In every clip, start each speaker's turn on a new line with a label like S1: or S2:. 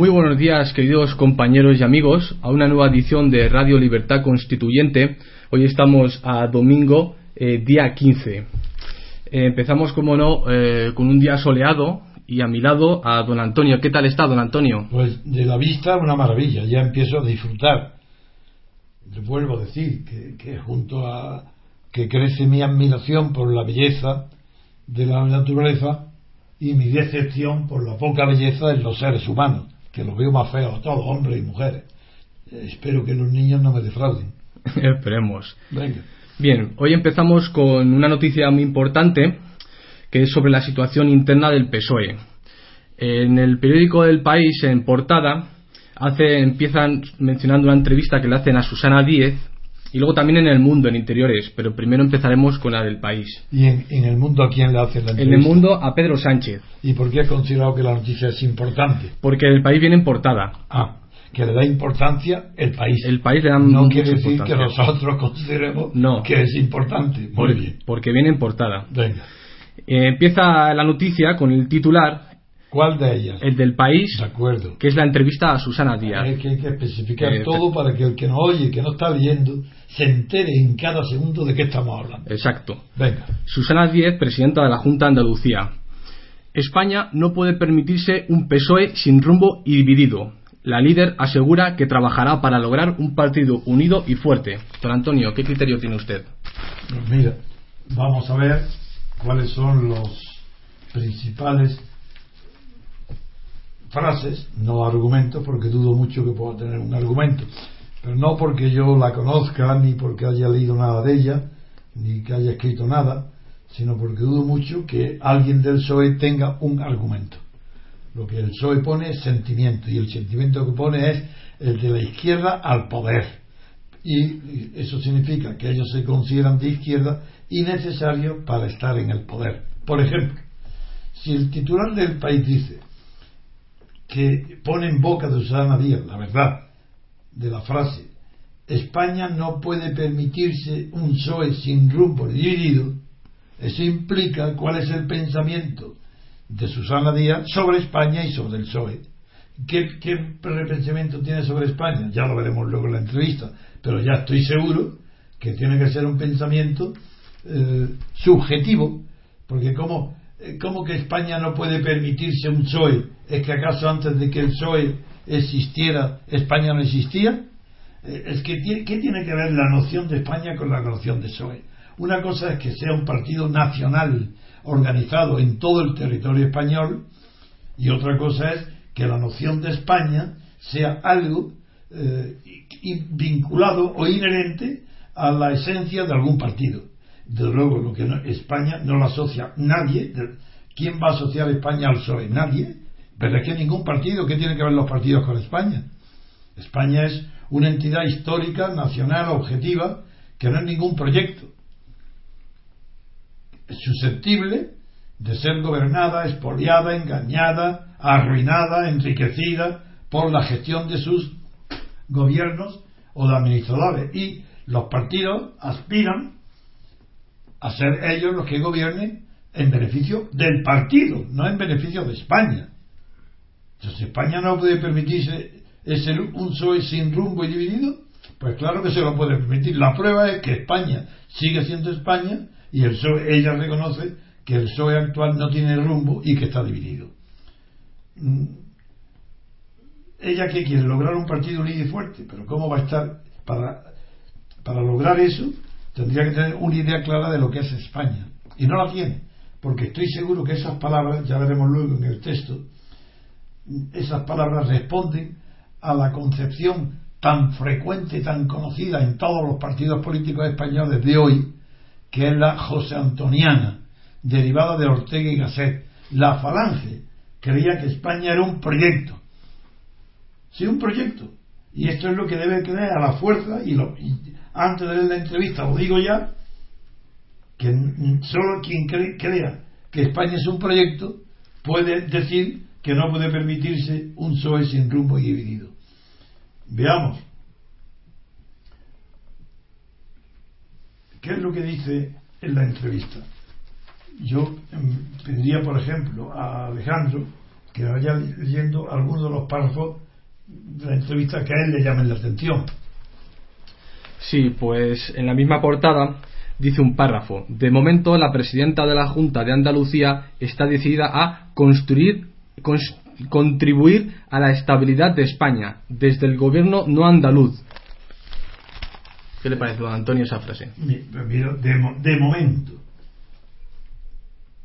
S1: Muy buenos días, queridos compañeros y amigos, a una nueva edición de Radio Libertad Constituyente. Hoy estamos a domingo, eh, día 15. Eh, empezamos, como no, eh, con un día soleado y a mi lado a don Antonio. ¿Qué tal está, don Antonio?
S2: Pues de la vista una maravilla, ya empiezo a disfrutar. Le vuelvo a decir que, junto a que crece mi admiración por la belleza de la naturaleza y mi decepción por la poca belleza en los seres humanos, que los veo más feos todos, hombres y mujeres. Eh, espero que los niños no me defrauden.
S1: Esperemos.
S2: Venga.
S1: Bien, hoy empezamos con una noticia muy importante que es sobre la situación interna del PSOE. En el periódico del País, en portada, hace, empiezan mencionando una entrevista que le hacen a Susana Díez y luego también en el mundo, en interiores, pero primero empezaremos con la del país.
S2: ¿Y en, en el mundo a quién le hacen la
S1: En
S2: entrevista?
S1: el mundo a Pedro Sánchez,
S2: ¿Y por qué ha considerado que la noticia es importante?
S1: porque el país viene en portada.
S2: Ah, que le da importancia el país.
S1: El país le da
S2: no
S1: mucha
S2: quiere decir que
S1: importancia.
S2: nosotros consideremos
S1: No.
S2: que es importante. Muy
S1: Por-
S2: bien.
S1: Porque viene en portada.
S2: Venga.
S1: Eh, empieza la noticia con el titular,
S2: ¿Cuál de ellas?
S1: el del país,
S2: De acuerdo.
S1: que es la entrevista a Susana Díaz.
S2: Es que hay que especificar
S1: Eh,
S2: todo para que el que nos oye, que no está leyendo, se entere en cada segundo de qué estamos hablando.
S1: Exacto.
S2: Venga.
S1: Susana Díez, presidenta de la Junta de Andalucía. España no puede permitirse un PSOE sin rumbo y dividido. La líder asegura que trabajará para lograr un partido unido y fuerte. Don Antonio, ¿qué criterio tiene usted?
S2: Pues mira, vamos a ver cuáles son los principales frases, no argumentos, porque dudo mucho que pueda tener un argumento, pero no porque yo la conozca, ni porque haya leído nada de ella, ni que haya escrito nada, sino porque dudo mucho que alguien del PSOE tenga un argumento. Lo que el PSOE pone es sentimiento, y el sentimiento que pone es el de la izquierda al poder y eso significa que ellos se consideran de izquierda y necesarios para estar en el poder. Por ejemplo, si el titular del país dice que pone en boca de Susana Díaz la verdad de la frase España no puede permitirse un PSOE sin rumbo ni dividido, eso implica cuál es el pensamiento de Susana Díaz sobre España y sobre el PSOE. ¿Qué, qué pensamiento tiene sobre España? Ya lo veremos luego en la entrevista, pero ya estoy seguro que tiene que ser un pensamiento eh, subjetivo, porque como, eh, ¿cómo que España no puede permitirse un PSOE? ¿Es que acaso antes de que el PSOE existiera, España no existía? Eh, es que ¿qué tiene que ver la noción de España con la noción de PSOE? Una cosa es que sea un partido nacional organizado en todo el territorio español y otra cosa es que la noción de España sea algo eh, vinculado o inherente a la esencia de algún partido. Desde luego, lo que no- España no lo asocia nadie. ¿Quién va a asociar España al PSOE? Nadie. Pero es que ningún partido, ¿qué tiene que ver los partidos con España? España es una entidad histórica, nacional, objetiva, que no es ningún proyecto. Es susceptible de ser gobernada, expoliada, engañada, arruinada, enriquecida por la gestión de sus gobiernos o de administradores. Y los partidos aspiran a ser ellos los que gobiernen en beneficio del partido, no en beneficio de España. Entonces, España no puede permitirse ese, un PSOE sin rumbo y dividido. Pues claro que se lo puede permitir. La prueba es que España sigue siendo España y el PSOE, ella reconoce que el PSOE actual no tiene rumbo y que está dividido. Mm, ¿Ella qué quiere? Lograr un partido unido y fuerte. Pero ¿cómo va a estar? Para, para lograr eso tendría que tener una idea clara de lo que es España. Y no la tiene. Porque estoy seguro que esas palabras, ya veremos luego en el texto, esas palabras responden a la concepción tan frecuente, tan conocida en todos los partidos políticos españoles de hoy, que es la José Antoniana, derivada de Ortega y Gasset. La Falange creía que España era un proyecto. Sí, un proyecto. Y esto es lo que debe creer a la fuerza, y, lo, antes de la entrevista lo digo ya, que solo quien cre- crea que España es un proyecto puede decir que no puede permitirse un PSOE sin rumbo y dividido. Veamos. ¿Qué es lo que dice en la entrevista? Yo em, pediría, por ejemplo, a Alejandro que vaya leyendo algunos de los párrafos de la entrevista que a él le llamen la atención.
S1: Sí, pues en la misma portada dice un párrafo. De momento, la presidenta de la Junta de Andalucía está decidida a construir, contribuir a la estabilidad de España desde el gobierno no andaluz. ¿Qué le parece, don Antonio, esa frase?
S2: de momento,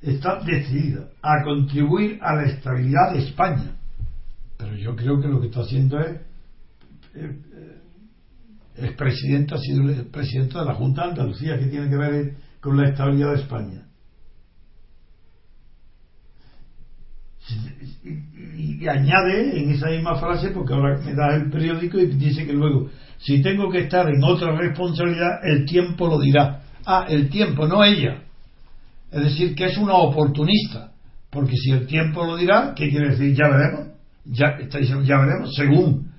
S2: está decidida a contribuir a la estabilidad de España. Pero yo creo que lo que está haciendo es, eh, eh, es presidenta, ha sido presidenta de la Junta de Andalucía, que tiene que ver con la estabilidad de España. Y, añade en esa misma frase, porque ahora me da el periódico y dice que luego, si tengo que estar en otra responsabilidad, el tiempo lo dirá. Ah, el tiempo, no ella. Es decir, que es una oportunista, porque si el tiempo lo dirá, ¿qué quiere decir? Ya veremos, ya, está diciendo, ya veremos, según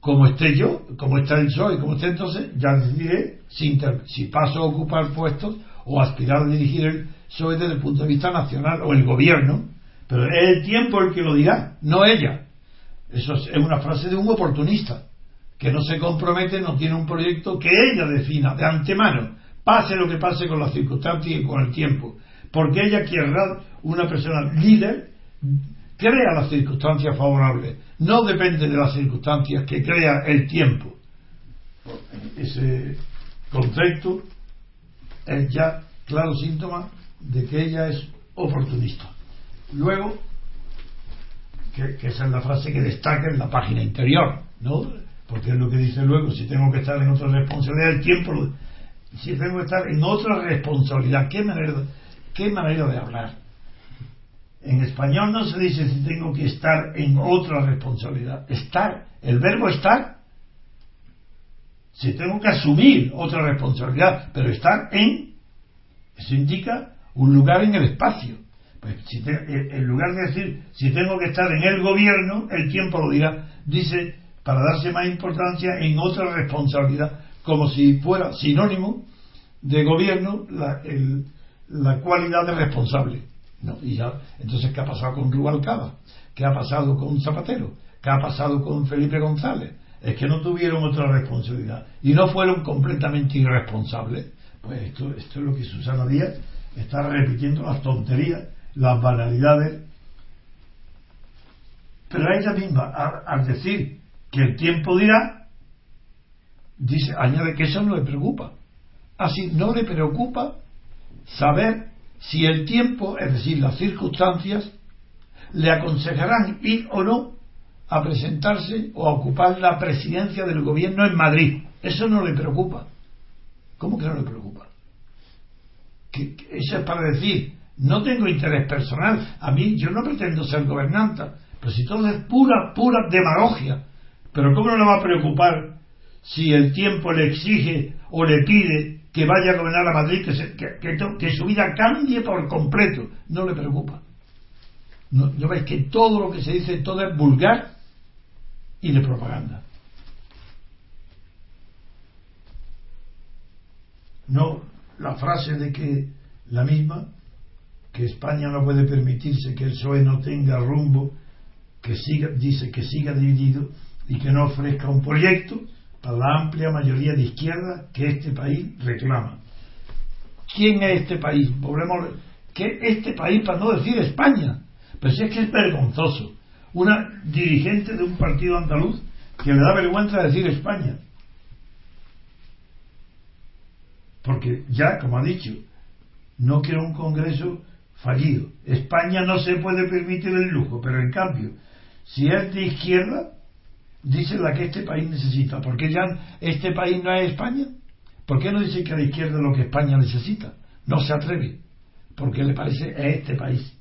S2: como esté yo, como está el PSOE, como esté entonces, ya decidiré si, si paso a ocupar puestos o aspirar a dirigir el PSOE desde el punto de vista nacional o el gobierno, pero es el tiempo el que lo dirá, no ella. Eso es una frase de un oportunista, que no se compromete, no tiene un proyecto que ella defina de antemano, pase lo que pase con las circunstancias y con el tiempo. Porque ella querrá una persona líder crea las circunstancias favorables. No depende de las circunstancias que crea el tiempo. Ese concepto es ya claro síntoma de que ella es oportunista luego que, esa es la frase que destaca en la página interior ¿no? porque es lo que dice luego si tengo que estar en otra responsabilidad el tiempo si tengo que estar en otra responsabilidad qué manera qué manera de hablar. En español no se dice si tengo que estar en otra responsabilidad. Estar, el verbo estar, si tengo que asumir otra responsabilidad, pero estar en, eso indica un lugar en el espacio. Pues si en lugar de decir si tengo que estar en el gobierno, el tiempo lo dirá. Dice, para darse más importancia en otra responsabilidad, como si fuera sinónimo de gobierno la, el, la cualidad de responsable. No, y ya, entonces, ¿qué ha pasado con Rubalcaba? ¿Qué ha pasado con Zapatero? ¿Qué ha pasado con Felipe González? Es que no tuvieron otra responsabilidad y no fueron completamente irresponsables. Pues esto, esto es lo que Susana Díaz está repitiendo las tonterías, las banalidades. Pero a ella misma, al decir que el tiempo dirá, dice, añade que eso no le preocupa. Así no le preocupa saber si el tiempo, es decir, las circunstancias, le aconsejarán ir o no a presentarse o a ocupar la presidencia del gobierno en Madrid. Eso no le preocupa. ¿Cómo que no le preocupa? Que, eso es para decir, no tengo interés personal. A mí, yo no pretendo ser gobernanta. Pero si todo es pura, pura demagogia. Pero ¿cómo no le va a preocupar si el tiempo le exige o le pide que vaya a gobernar a Madrid, que, que, su vida cambie por completo. No le preocupa. No, yo veis que todo lo que se dice, todo es vulgar y de propaganda. No la frase de que la misma, que España no puede permitirse que el PSOE no tenga rumbo, que siga, dice que siga dividido y que no ofrezca un proyecto, para la amplia mayoría de izquierda que este país reclama. ¿Quién es este país? Volvemos, ¿qué este país para no decir España? Si es que es vergonzoso. Una dirigente de un partido andaluz que le da vergüenza decir España. Porque ya, como ha dicho, no quiero un Congreso fallido. España no se puede permitir el lujo, pero en cambio, si es de izquierda, dice la que este país necesita. ¿Por qué ya este país no es España? ¿Por qué no dice que la izquierda lo que España necesita? No se atreve, porque le parece a este país.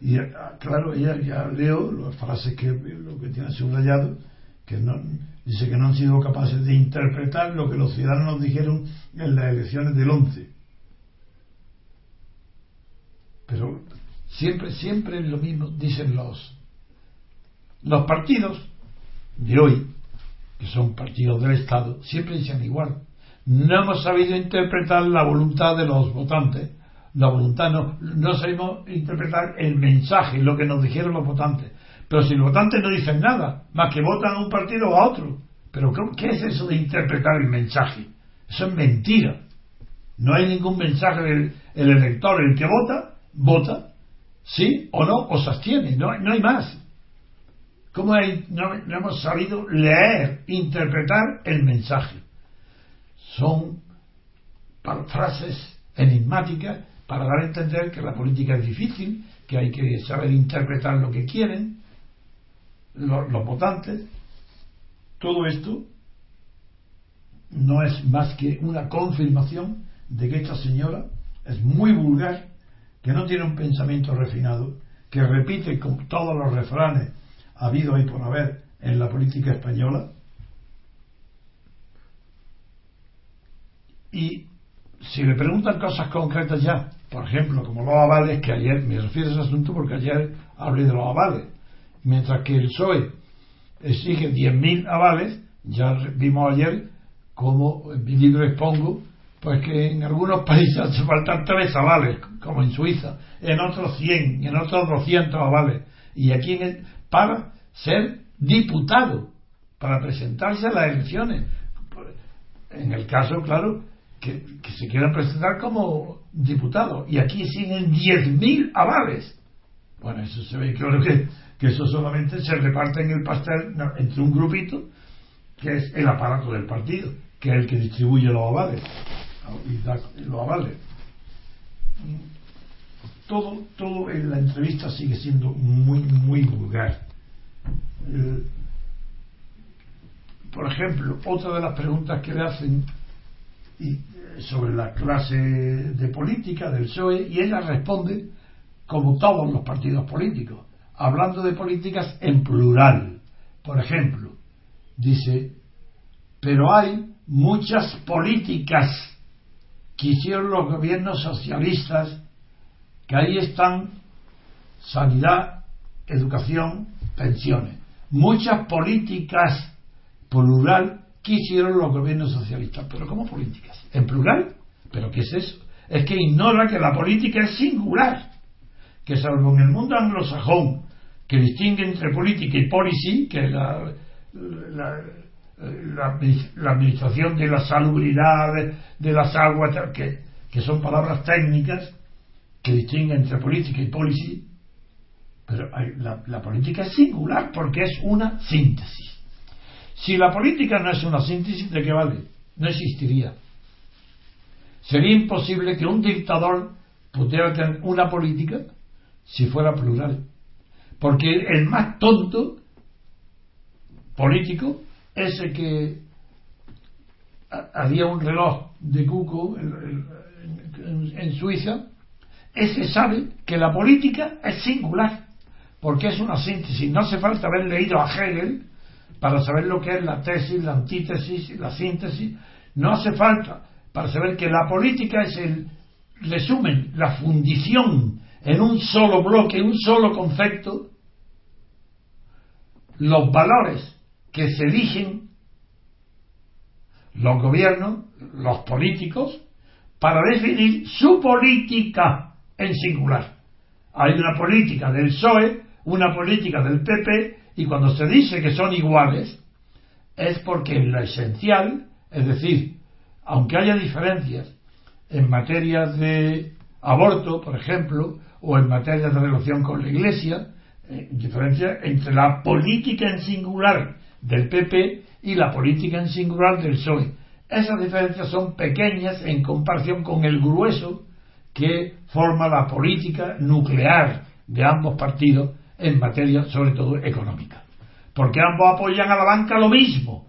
S2: Y ah, claro, ella ya leo las frases que lo que tiene subrayado, que no, dice que no han sido capaces de interpretar lo que los ciudadanos dijeron en las elecciones del 11. Pero Siempre, siempre es lo mismo, dicen los, los partidos de hoy, que son partidos del Estado, siempre dicen igual. No hemos sabido interpretar la voluntad de los votantes la voluntad, no, no sabemos interpretar el mensaje, lo que nos dijeron los votantes. Pero si los votantes no dicen nada, más que votan a un partido o a otro. Pero ¿qué es eso de interpretar el mensaje? Eso es mentira. No hay ningún mensaje del el elector, el que vota, vota, sí o no, o se abstiene, no, no hay más. ¿Cómo no, no hemos sabido leer, interpretar el mensaje? Son frases enigmáticas para dar a entender que la política es difícil, que hay que saber interpretar lo que quieren los, votantes. Todo esto no es más que una confirmación de que esta señora es muy vulgar, que no tiene un pensamiento refinado, que repite con todos los refranes habido y por haber en la política española. Y si le preguntan cosas concretas ya, por ejemplo, como los avales, que ayer, me refiero a ese asunto porque ayer hablé de los avales, mientras que el PSOE exige 10.000 avales, ya vimos ayer como en mi libro expongo, pues que en algunos países hace falta tres avales, como en Suiza, en otros 100, en otros 200 avales, y aquí en para ser diputado, para presentarse a las elecciones. En el caso, claro, que, se quieran presentar como diputado, y aquí siguen 10.000 avales. Bueno, eso se ve claro que, que eso solamente se reparte en el pastel entre un grupito, que es el aparato del partido que es el que distribuye los avales y los avales todo todo en la entrevista sigue siendo muy muy vulgar. Eh, por ejemplo otra de las preguntas que le hacen y, sobre la clase de política del PSOE y ella responde como todos los partidos políticos hablando de políticas en plural por ejemplo dice pero hay muchas políticas que hicieron los gobiernos socialistas, que ahí están sanidad, educación, pensiones. Muchas políticas plural que hicieron los gobiernos socialistas. ¿Pero cómo políticas? ¿En plural? ¿Pero qué es eso? Es que ignora que la política es singular. Que salvo en el mundo anglosajón, que distingue entre política y policy, que es la, la, administración de la salubridad, de, las aguas, que, que, son palabras técnicas que distinguen entre política y policy, pero la política es singular porque es una síntesis. Si la política no es una síntesis, ¿de qué vale? No existiría. Sería imposible que un dictador pudiera tener una política si fuera plural. Porque el más tonto político ese que había un reloj de Cuco en, Suiza, ese sabe que la política es singular, porque es una síntesis. No hace falta haber leído a Hegel para saber lo que es la tesis, la antítesis, la síntesis. No hace falta para saber que la política es el resumen, la fundición en un solo bloque, un solo concepto, los valores que se eligen los gobiernos, los políticos, para definir su política en singular. Hay una política del PSOE, una política del PP, y cuando se dice que son iguales, es porque en lo esencial, es decir, aunque haya diferencias en materia de aborto, por ejemplo, o en materia de relación con la Iglesia, eh, diferencia entre la política en singular del PP y la política en singular del PSOE. Esas diferencias son pequeñas en comparación con el grueso que forma la política nuclear de ambos partidos en materia sobre todo económica. Porque ambos apoyan a la banca lo mismo.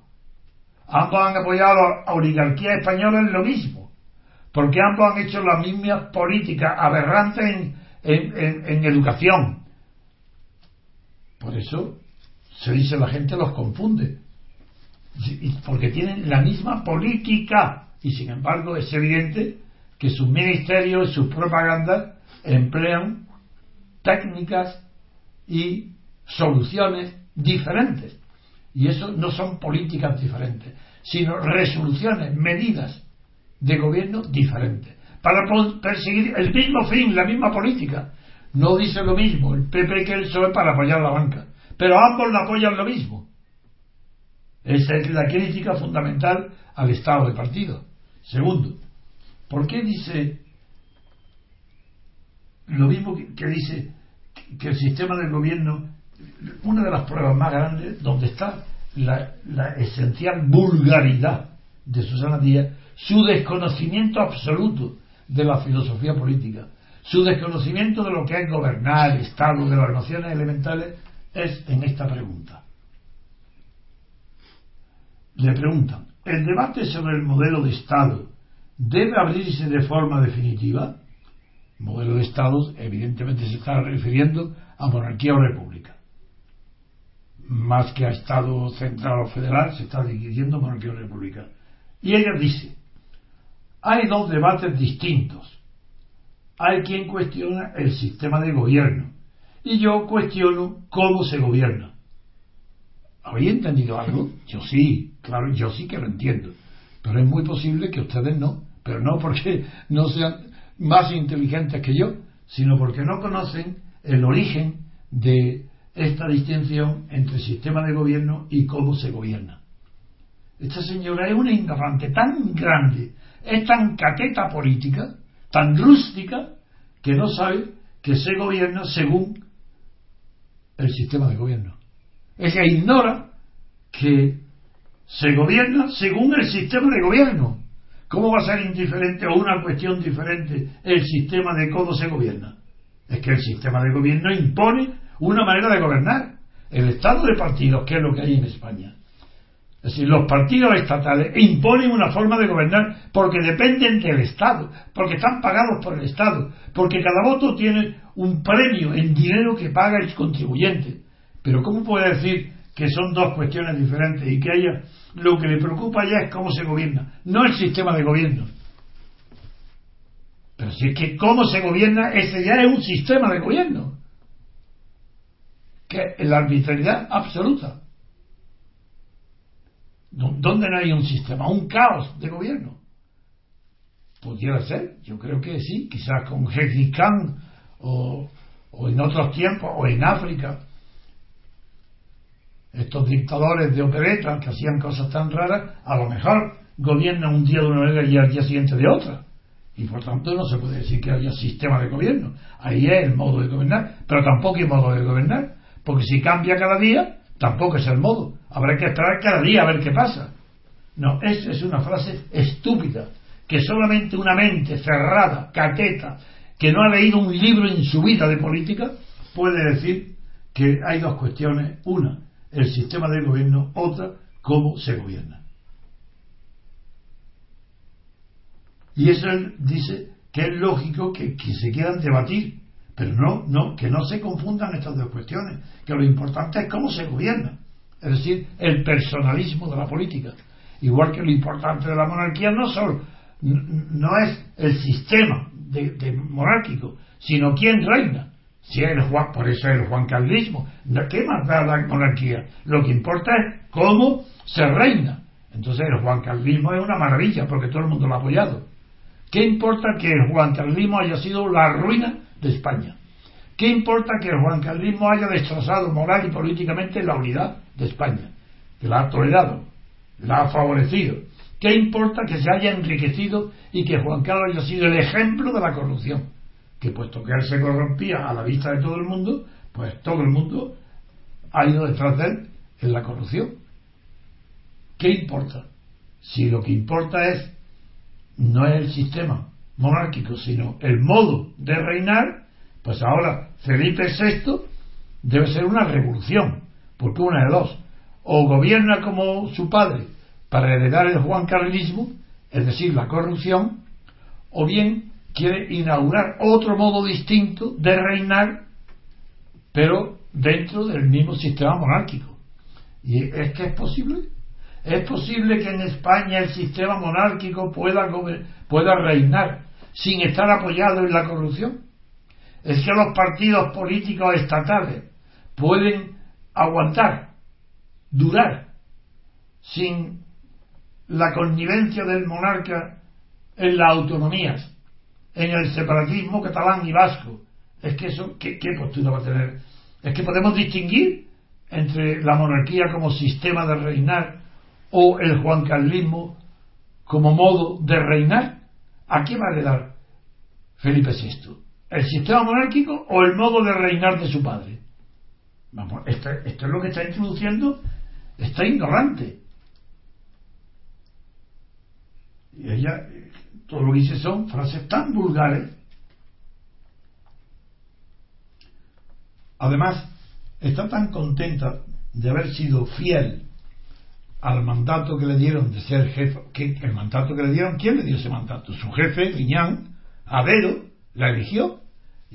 S2: Ambos han apoyado a la oligarquía española en lo mismo. Porque ambos han hecho las mismas políticas aberrantes en, en educación. Por eso se dice la gente los confunde. Porque tienen la misma política. Y sin embargo es evidente que sus ministerios sus propagandas emplean técnicas y soluciones diferentes. Y eso no son políticas diferentes sino resoluciones medidas de gobierno diferentes para perseguir el mismo fin, la misma política. No dice lo mismo el PP que el PSOE para apoyar la banca, pero ambos la apoyan lo mismo. Esa es la crítica fundamental al Estado de partido. Segundo, ¿por qué dice lo mismo que, dice que el sistema del gobierno, una de las pruebas más grandes, donde está la, la esencial vulgaridad de Susana Díaz, su desconocimiento absoluto de la filosofía política, su desconocimiento de lo que es gobernar el Estado, de las nociones elementales, es en esta pregunta. Le preguntan, ¿el debate sobre el modelo de Estado debe abrirse de forma definitiva? Modelo de Estado, evidentemente, se está refiriendo a monarquía o república. Más que a Estado central o federal, se está dirigiendo monarquía o república. Y ella dice, hay dos debates distintos. Hay quien cuestiona el sistema de gobierno y yo cuestiono cómo se gobierna. ¿Habéis entendido algo? Yo sí, claro, yo sí que lo entiendo. Pero es muy posible que ustedes no. Pero no porque no sean más inteligentes que yo, sino porque no conocen el origen de esta distinción entre sistema de gobierno y cómo se gobierna. Esta señora es una ignorante tan grande, es tan caqueta política, tan rústica, que no sabe que se gobierna según el sistema de gobierno. Ella ignora que se gobierna según el sistema de gobierno. ¿Cómo va a ser indiferente o una cuestión diferente el sistema de cómo se gobierna? Es que el sistema de gobierno impone una manera de gobernar. El estado de partidos, que es lo que hay en España. Es decir, los partidos estatales imponen una forma de gobernar porque dependen del Estado, porque están pagados por el Estado, porque cada voto tiene un premio en dinero que paga el contribuyente. Pero ¿cómo puede decir que son dos cuestiones diferentes y que haya lo que le preocupa ya es cómo se gobierna, no el sistema de gobierno? Pero si es que cómo se gobierna, ese ya es un sistema de gobierno, que es la arbitrariedad absoluta. ¿Dónde no hay un sistema? Un caos de gobierno. Pudiera ser, yo creo que sí, quizás con Gengis Khan o, o en otros tiempos, o en África, estos dictadores de opereta que hacían cosas tan raras, a lo mejor gobiernan un día de una manera y al día siguiente de otra. Y por tanto no se puede decir que haya sistema de gobierno. Ahí es el modo de gobernar, pero tampoco hay modo de gobernar, porque si cambia cada día, tampoco es el modo. Habrá que esperar cada día a ver qué pasa. No, es, es una frase estúpida, que solamente una mente cerrada, caqueta, que no ha leído un libro en su vida de política, puede decir que hay dos cuestiones. Una, el sistema de gobierno, otra, cómo se gobierna. Y eso dice que es lógico que, que, se quieran debatir, pero no, no, que no se confundan estas dos cuestiones, que lo importante es cómo se gobierna, es decir, el personalismo de la política. Igual que lo importante de la monarquía no solo no es el sistema de, monárquico, sino quién reina. Si es el Juan, por eso es el Juan Carlismo. ¿Qué más da la monarquía? Lo que importa es cómo se reina. Entonces el Juan Carlismo es una maravilla porque todo el mundo lo ha apoyado. ¿Qué importa que el Juan Carlismo haya sido la ruina de España? ¿Qué importa que el Juan Carlismo haya destrozado moral y políticamente la unidad de España? Que la ha tolerado, la ha favorecido. ¿Qué importa que se haya enriquecido y que Juan Carlos haya sido el ejemplo de la corrupción? que puesto que él se corrompía a la vista de todo el mundo, pues todo el mundo ha ido detrás de él en la corrupción. ¿Qué importa? Si lo que importa es no es el sistema monárquico, sino el modo de reinar, pues ahora Felipe VI debe ser una revolución, porque una de dos, o gobierna como su padre para heredar el juancarlismo, es decir, la corrupción, o bien quiere inaugurar otro modo distinto de reinar, pero dentro del mismo sistema monárquico. ¿Y es que es posible? ¿Es posible que en España el sistema monárquico pueda, pueda reinar sin estar apoyado en la corrupción? ¿Es que los partidos políticos estatales pueden aguantar, durar, sin la connivencia del monarca en las autonomías en el separatismo catalán y vasco. Es que eso, ¿qué, qué postura va a tener? Es que podemos distinguir entre la monarquía como sistema de reinar o el juancarlismo como modo de reinar. ¿A qué va a heredar Felipe VI? ¿El sistema monárquico o el modo de reinar de su padre? Vamos, esto, esto es lo que está introduciendo, está ignorante. Y ella, todo lo que dice son frases tan vulgares. Además, está tan contenta de haber sido fiel al mandato que le dieron de ser jefe, el mandato que le dieron, ¿quién le dio ese mandato? Su jefe, Viñán, Avero, la eligió.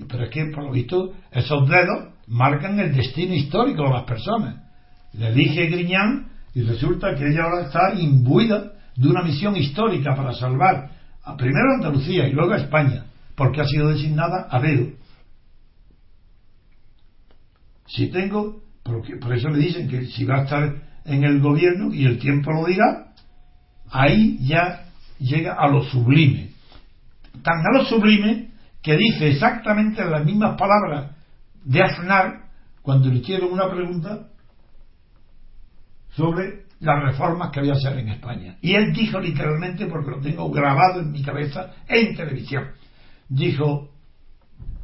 S2: Pero es que, por lo visto, esos dedos marcan el destino histórico de las personas. Le elige Griñán y resulta que ella ahora está imbuida de una misión histórica para salvar a primero a Andalucía y luego a España, porque ha sido designada a dedo. Si tengo, por eso le dicen que si va a estar en el gobierno y el tiempo lo dirá, ahí ya llega a lo sublime. Tan a lo sublime que dice exactamente las mismas palabras de Aznar cuando le hicieron una pregunta sobre las reformas que había que hacer en España. Y él dijo literalmente, porque lo tengo grabado en mi cabeza en televisión, dijo,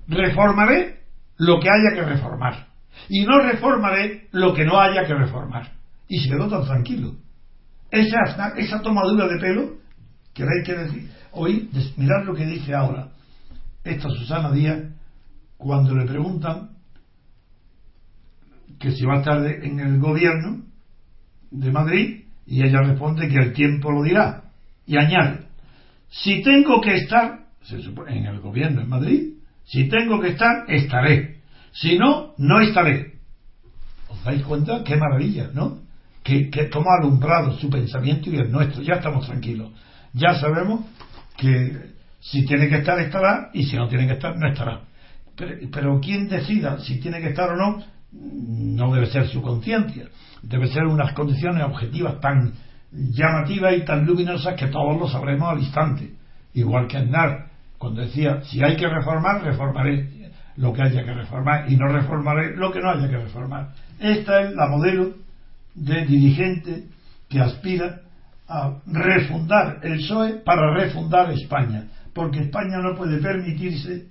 S2: reformaré lo que haya que reformar y no reformaré lo que no haya que reformar. Y se quedó tan tranquilo. Esa, esa tomadura de pelo, que hay que decir, hoy, mirad lo que dice ahora esta Susana Díaz cuando le preguntan que si va a estar en el gobierno de Madrid y ella responde que el tiempo lo dirá y añade si tengo que estar en el gobierno en Madrid si tengo que estar estaré si no no estaré os dais cuenta qué maravilla ¿no? Que, que toma alumbrado su pensamiento y el nuestro ya estamos tranquilos ya sabemos que si tiene que estar estará y si no tiene que estar no estará pero, pero quien decida si tiene que estar o no no debe ser su conciencia, debe ser unas condiciones objetivas tan llamativas y tan luminosas que todos lo sabremos al instante. Igual que Aznar, cuando decía, si hay que reformar, reformaré lo que haya que reformar y no reformaré lo que no haya que reformar. Esta es la modelo de dirigente que aspira a refundar el PSOE para refundar España, porque España no puede permitirse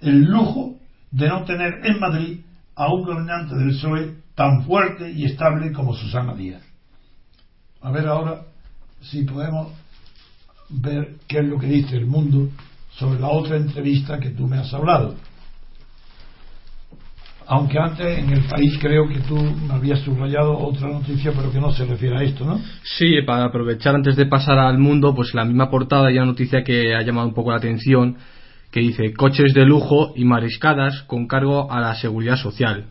S2: el lujo de no tener en Madrid a un gobernante del PSOE tan fuerte y estable como Susana Díaz. A ver ahora si podemos ver qué es lo que dice el mundo sobre la otra entrevista que tú me has hablado. Aunque antes en el país creo que tú habías subrayado otra noticia, pero que no se refiere a esto, ¿no?
S1: Sí, para aprovechar antes de pasar al mundo, pues la misma portada y una noticia que ha llamado un poco la atención que dice coches de lujo y mariscadas con cargo a la seguridad social.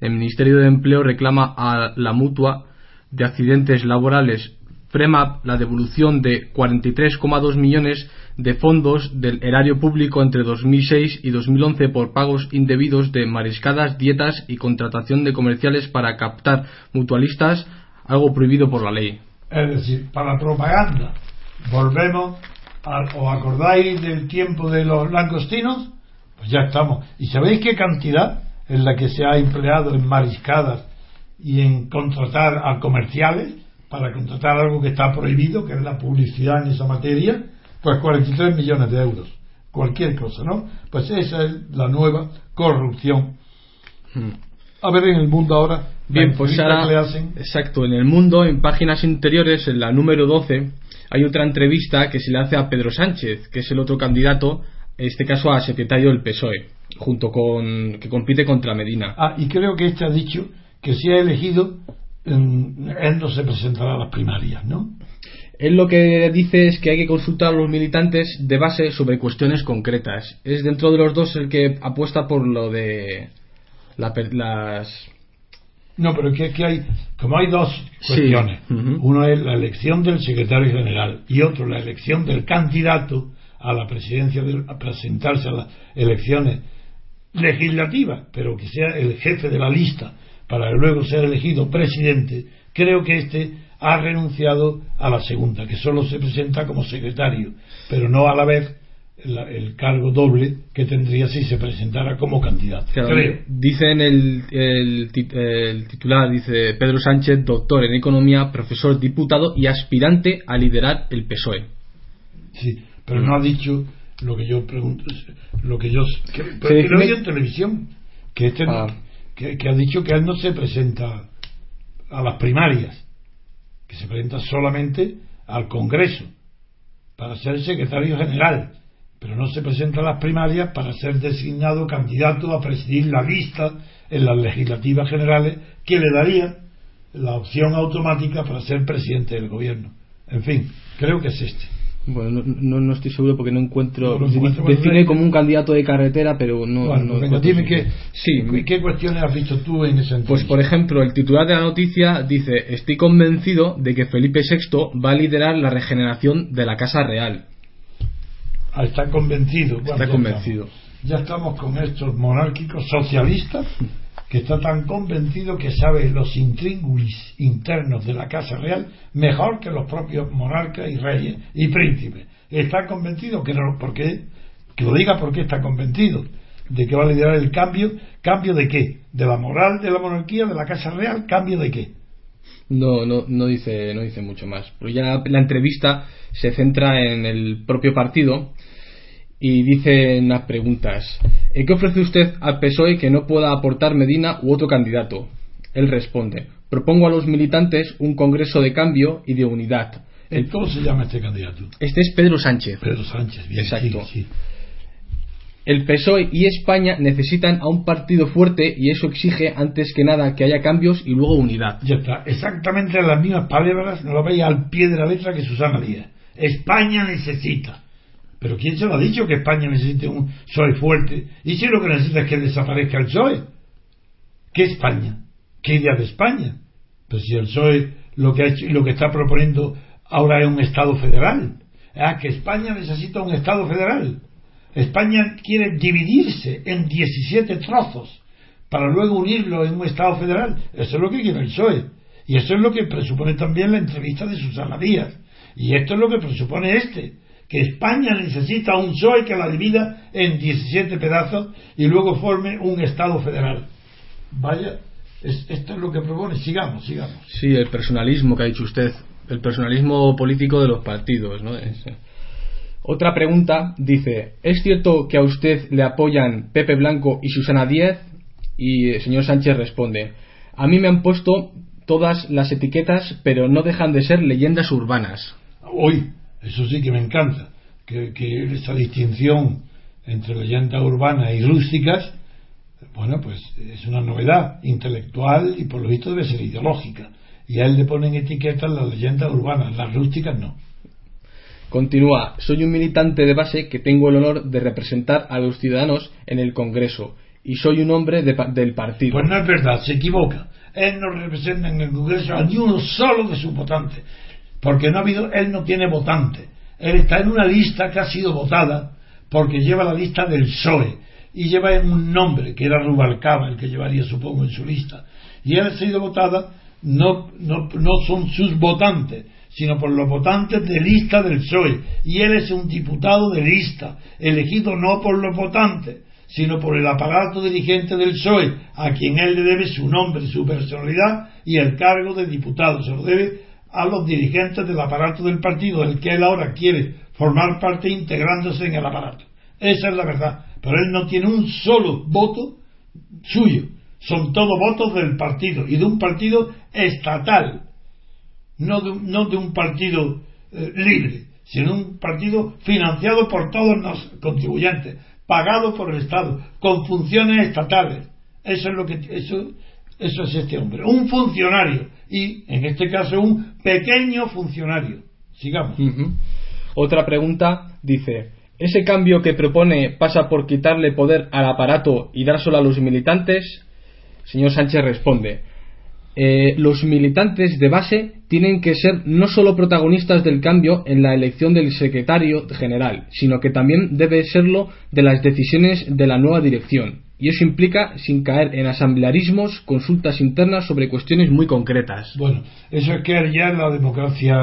S1: El Ministerio de Empleo reclama a la mutua de accidentes laborales FREMAP la devolución de 43,2 millones de fondos del erario público entre 2006 y 2011 por pagos indebidos de mariscadas, dietas y contratación de comerciales para captar mutualistas, algo prohibido por la ley.
S2: Es decir, para propaganda. Volvemos ¿Os acordáis del tiempo de los langostinos? Pues ya estamos. ¿Y sabéis qué cantidad en la que se ha empleado en mariscadas y en contratar a comerciales para contratar algo que está prohibido, que es la publicidad en esa materia? Pues 43 millones de euros. Cualquier cosa, ¿no? Pues esa es la nueva corrupción. Hmm. A ver en el mundo ahora.
S1: Bien, pues ahora. Exacto, en el mundo, en páginas interiores, en la número 12 hay otra entrevista que se le hace a Pedro Sánchez, que es el otro candidato, en este caso a secretario del PSOE, junto con que compite contra Medina.
S2: Ah, y creo que este ha dicho que si ha elegido, él no se presentará a las primarias, ¿no?
S1: Él lo que dice es que hay que consultar a los militantes de base sobre cuestiones concretas. Es dentro de los dos el que apuesta por lo de las
S2: no, pero que, que hay, como hay dos cuestiones, uno es la elección del secretario general y otro la elección del candidato a la presidencia, a presentarse a las elecciones legislativas, pero que sea el jefe de la lista para luego ser elegido presidente, creo que este ha renunciado a la segunda, que solo se presenta como secretario, pero no a la vez el cargo doble que tendría si se presentara como candidato. creo.
S1: Dice en el, el, titular, dice Pedro Sánchez, doctor en economía, profesor, diputado y aspirante a liderar el PSOE.
S2: Sí, pero no ha dicho lo que yo pregunto, lo que yo... Que, pero en televisión, que, este, ah. Que, ha dicho que él no se presenta a las primarias, que se presenta solamente al Congreso para ser secretario general pero no se presenta a las primarias para ser designado candidato a presidir la lista en las legislativas generales que le daría la opción automática para ser presidente del gobierno. En fin, creo que es este.
S1: Bueno, no, no, estoy seguro porque no encuentro. define como un candidato de carretera, pero no.
S2: Bueno, dime que, sí. ¿qué cuestiones has visto tú en ese
S1: Pues, por ejemplo, el titular de la noticia dice: Estoy convencido de que Felipe VI va a liderar la regeneración de la Casa Real.
S2: Ah, está convencido.
S1: está convencido.
S2: ya estamos con estos monárquicos socialistas que está tan convencido que sabe los intríngulis internos de la Casa Real mejor que los propios monarcas y reyes y príncipes. Está convencido que no, porque que lo diga porque está convencido de que va a liderar el cambio. ¿Cambio de qué? ¿De la moral de la monarquía, de la Casa Real? ¿Cambio de qué?
S1: No, no, no dice, no dice mucho más. Pero ya la entrevista se centra en el propio partido y dice en las preguntas, ¿qué ofrece usted al PSOE que no pueda aportar Medina u otro candidato? Él responde, propongo a los militantes un congreso de cambio y de unidad.
S2: ¿Cómo se llama este candidato?
S1: Este es Pedro Sánchez.
S2: Pedro Sánchez, bien. Exacto.
S1: El PSOE y España necesitan a un partido fuerte y eso exige antes que nada que haya cambios y luego unidad.
S2: Ya está, exactamente las mismas palabras, no lo veis al pie de la letra que Susana Díaz. España necesita pero ¿quién se lo ha dicho que España necesite un PSOE fuerte? Y si lo que necesita es que desaparezca el PSOE. ¿Qué España? ¿Qué idea de España? Pues si el PSOE lo que, ha hecho, lo que está proponiendo ahora es un Estado federal. Ah, que España necesita un Estado federal. España quiere dividirse en 17 trozos para luego unirlo en un Estado federal. Eso es lo que quiere el PSOE. Y eso es lo que presupone también la entrevista de Susana Díaz. Y esto es lo que presupone este que España necesita un PSOE que la divida en 17 pedazos y luego forme un Estado federal. Vaya, esto es lo que propone. Sigamos, sigamos.
S1: Sí, el personalismo que ha dicho usted, el personalismo político de los partidos. ¿no? Eh, otra pregunta dice, ¿es cierto que a usted le apoyan Pepe Blanco y Susana Díez? Y el señor Sánchez responde, a mí me han puesto todas las etiquetas, pero no dejan de ser leyendas urbanas.
S2: Hoy, eso sí que me encanta, que, esa distinción entre leyendas urbanas y rústicas, bueno, pues es una novedad intelectual y por lo visto debe ser ideológica. Y a él le ponen etiquetas las leyendas urbanas, las rústicas no.
S1: Continúa, soy un militante de base que tengo el honor de representar a los ciudadanos en el Congreso y soy un hombre del partido.
S2: Pues no es verdad, se equivoca. Él no representa en el Congreso a ni uno solo de sus votantes porque no ha habido, él no tiene votante. Él está en una lista que ha sido votada porque lleva la lista del PSOE y lleva un nombre que era Rubalcaba, el que llevaría supongo en su lista. Y él ha sido votada no, no, no son sus votantes, sino por los votantes de lista del PSOE. Y él es un diputado de lista, elegido no por los votantes, sino por el aparato dirigente del PSOE, a quien él le debe su nombre, su personalidad y el cargo de diputado. Se lo debe a los dirigentes del aparato del partido del que él ahora quiere formar parte integrándose en el aparato. Esa es la verdad. Pero él no tiene un solo voto suyo. Son todos votos del partido y de un partido estatal. No de, un partido eh, libre, sino un partido financiado por todos los contribuyentes, pagado por el Estado, con funciones estatales. Eso es lo que eso eso es este hombre, un funcionario y, en este caso, un pequeño funcionario. Sigamos.
S1: Otra pregunta dice, ¿ese cambio que propone pasa por quitarle poder al aparato y dárselo a los militantes? Señor Sánchez responde, eh, los militantes de base tienen que ser no solo protagonistas del cambio en la elección del secretario general, sino que también debe serlo de las decisiones de la nueva dirección y eso implica sin caer en asamblearismos, consultas internas sobre cuestiones muy concretas.
S2: Bueno, eso es que ya la democracia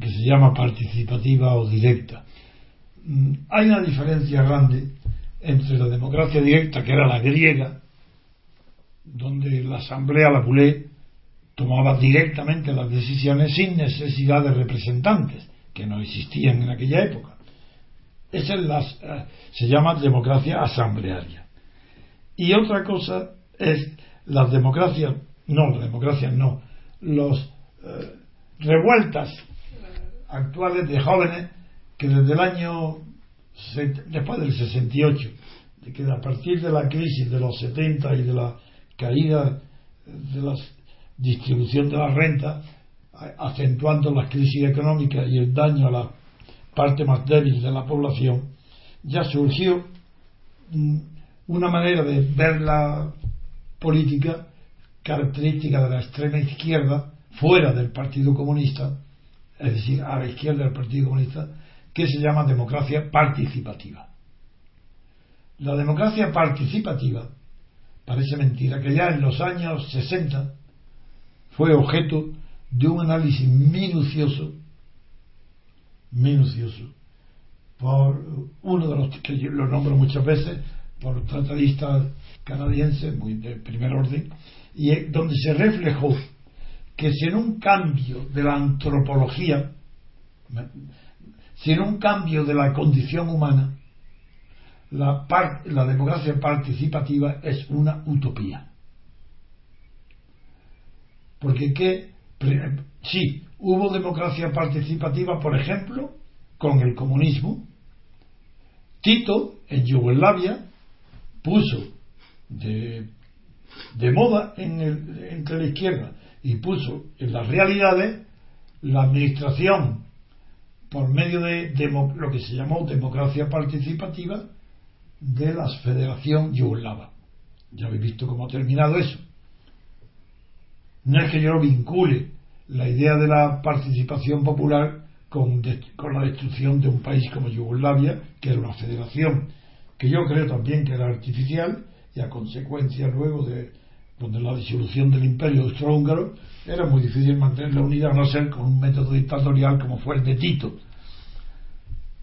S2: que se llama participativa o directa. mm, hay una diferencia grande entre la democracia directa, que era la griega, donde la asamblea, la Boulé, tomaba directamente las decisiones sin necesidad de representantes, que no existían en aquella época. Esa es la, eh, se llama democracia asamblearia. Y otra cosa es las democracias, no, las democracias no, los eh, revueltas actuales de jóvenes que desde el año después del 68 de que a partir de la crisis de los 70 y de la caída de la distribución de la renta acentuando las crisis económicas y el daño a la parte más débil de la población ya surgió mm, una manera de ver la política característica de la extrema izquierda fuera del Partido Comunista, es decir, a la izquierda del Partido Comunista, que se llama democracia participativa. La democracia participativa, parece mentira, que ya en los años 60 fue objeto de un análisis minucioso, minucioso, por uno de los que yo lo nombro muchas veces, por tratadistas canadienses, muy de primer orden, y donde se reflejó que sin un cambio de la antropología, sin un cambio de la condición humana, la, la democracia participativa es una utopía. Porque que, sí, hubo democracia participativa, por ejemplo, con el comunismo. Tito, en Yugoslavia, puso de, de moda en el, entre la izquierda y puso en las realidades la administración por medio de, lo que se llamó democracia participativa de la Federación Yugoslava. Ya habéis visto cómo ha terminado eso. No es que yo vincule la idea de la participación popular con, con la destrucción de un país como Yugoslavia, que era una federación que yo creo también que era artificial y a consecuencia luego de la disolución del imperio austrohúngaro era muy difícil mantener la unidad a no ser con un método dictatorial como fue el de Tito.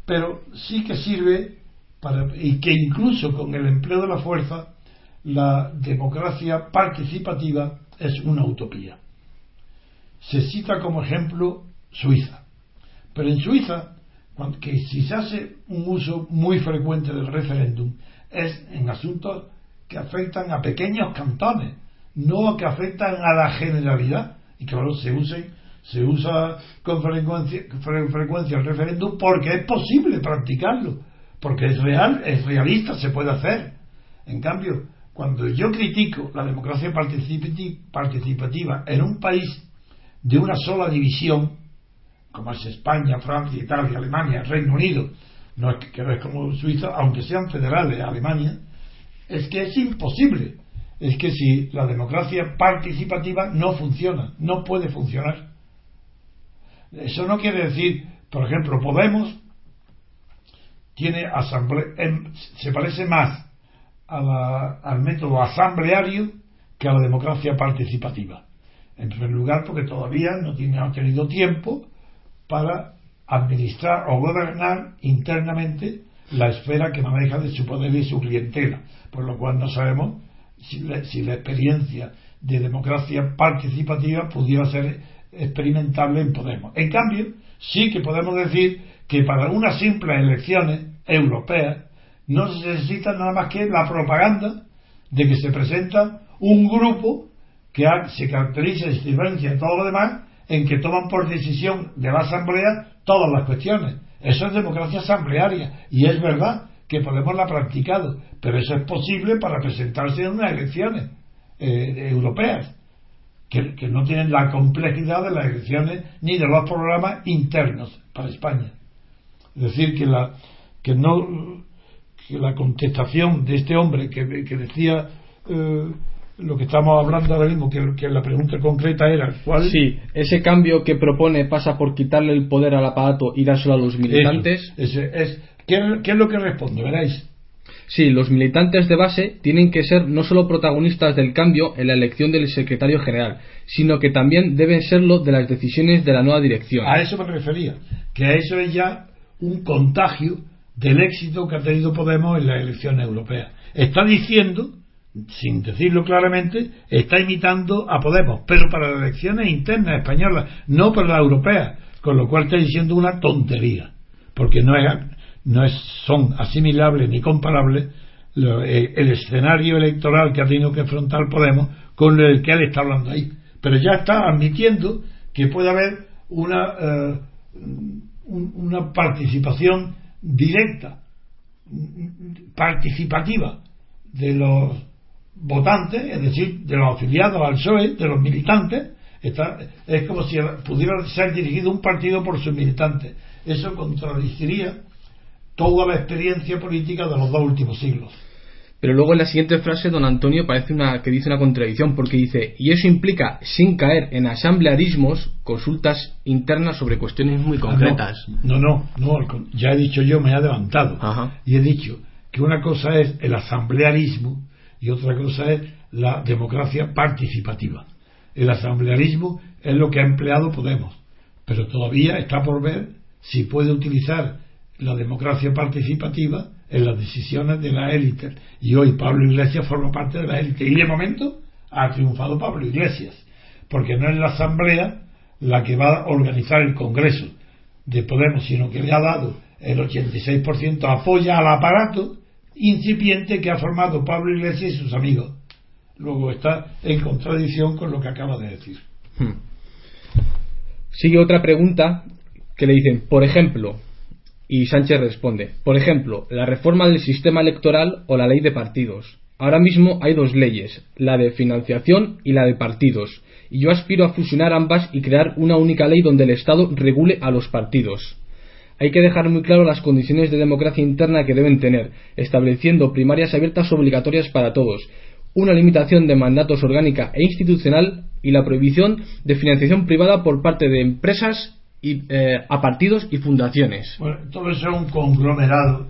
S2: Pero sí que sirve para y que incluso con el empleo de la fuerza la democracia participativa es una utopía. Se cita como ejemplo Suiza. Pero en Suiza que si se hace un uso muy frecuente del referéndum es en asuntos que afectan a pequeños cantones, no que afectan a la generalidad. Y que se usen se usa con frecuencia, frecuencia el referéndum porque es posible practicarlo, porque es real, es realista, se puede hacer. En cambio, cuando yo critico la democracia participativa en un país de una sola división, como es España, Francia, Italia, Alemania, Reino Unido, no es que, es como Suiza, aunque sean federales, Alemania, es que es imposible. Es que si la democracia participativa no funciona, no puede funcionar. Eso no quiere decir, por ejemplo, Podemos tiene asamble em, se parece más al método asambleario que a la democracia participativa. En primer lugar, porque todavía no tiene, ha tenido tiempo para administrar o gobernar internamente la esfera que maneja de su poder y su clientela, por lo cual no sabemos la, si la experiencia de democracia participativa pudiera ser experimentable en Podemos. En cambio, sí que podemos decir que para unas simples elecciones europeas no se necesita nada más que la propaganda de que se presenta un grupo que se caracteriza y se diferencia de todo lo demás en que toman por decisión de la Asamblea todas las cuestiones. Eso es democracia asamblearia y es verdad que Podemos la practicado, pero eso es posible para presentarse en unas elecciones eh, europeas que, no tienen la complejidad de las elecciones ni de los programas internos para España. Es decir, que la, que no, que la contestación de este hombre que, decía eh, lo que estamos hablando ahora mismo, que, la pregunta concreta era ¿cuál?
S1: Sí, ese cambio que propone pasa por quitarle el poder al aparato y dárselo a los militantes.
S2: es, ¿qué, ¿Qué es lo que responde? Veréis.
S1: Sí, los militantes de base tienen que ser no solo protagonistas del cambio en la elección del secretario general, sino que también deben serlo de las decisiones de la nueva dirección.
S2: A eso me refería, que a eso es ya un contagio del éxito que ha tenido Podemos en las elecciones europeas. Está diciendo, sin decirlo claramente, está imitando a Podemos, pero para las elecciones internas españolas, no para las europeas, con lo cual está diciendo una tontería, porque no, es, no es, son asimilables ni comparables eh, el escenario electoral que ha tenido que afrontar Podemos con el que él está hablando ahí. Pero ya está admitiendo que puede haber una, eh, una participación directa, participativa de los votantes, es decir, de los afiliados al PSOE, de los militantes, está, es como si pudiera ser dirigido un partido por sus militantes. Eso contradiciría toda la experiencia política de los dos últimos siglos.
S1: Pero luego en la siguiente frase don Antonio parece una que dice una contradicción porque dice y eso implica sin caer en asamblearismos consultas internas sobre cuestiones muy ah, concretas.
S2: no, no, no, ya he dicho yo me he adelantado y he dicho que una cosa es el asamblearismo y otra cosa es la democracia participativa. El asamblearismo es lo que ha empleado Podemos, pero todavía está por ver si puede utilizar la democracia participativa en las decisiones de la élite. Y hoy Pablo Iglesias forma parte de la élite. Y de momento ha triunfado Pablo Iglesias, porque no es la Asamblea la que va a organizar el Congreso de Podemos, sino que le ha dado el 86% apoya al aparato incipiente que ha formado Pablo Iglesias y sus amigos. Luego está en contradicción con lo que acaba de decir. Hmm.
S1: Sigue otra pregunta que le dicen, por ejemplo, y Sánchez responde, por ejemplo, la reforma del sistema electoral o la ley de partidos. Ahora mismo hay dos leyes, la de financiación y la de partidos, y yo aspiro a fusionar ambas y crear una única ley donde el Estado regule a los partidos. Hay que dejar muy claro las condiciones de democracia interna que deben tener, estableciendo primarias abiertas obligatorias para todos, una limitación de mandatos orgánica e institucional y la prohibición de financiación privada por parte de empresas eh, a partidos y fundaciones.
S2: Bueno, todo eso es un conglomerado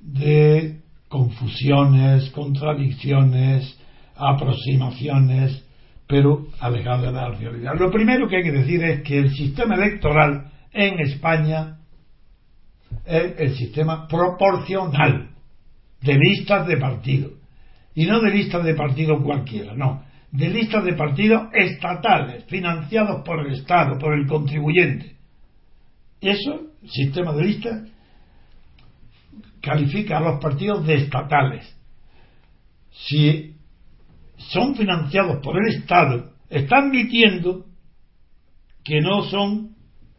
S2: de confusiones, contradicciones, aproximaciones, pero alejadas de la realidad. Lo primero que hay que decir es que el sistema electoral en España es el sistema proporcional de listas de partidos. Y no de listas de partidos cualquiera, no. De listas de partidos estatales, financiados por el Estado, por el contribuyente. Eso, sistema de listas, califica a los partidos de estatales. Si son financiados por el Estado, están admitiendo que no son